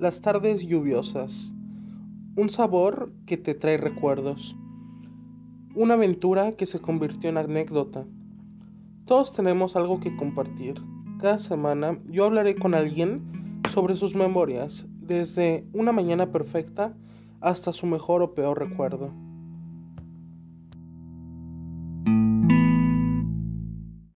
Las tardes lluviosas. Un sabor que te trae recuerdos. Una aventura que se convirtió en anécdota. Todos tenemos algo que compartir. Cada semana yo hablaré con alguien sobre sus memorias, desde una mañana perfecta hasta su mejor o peor recuerdo.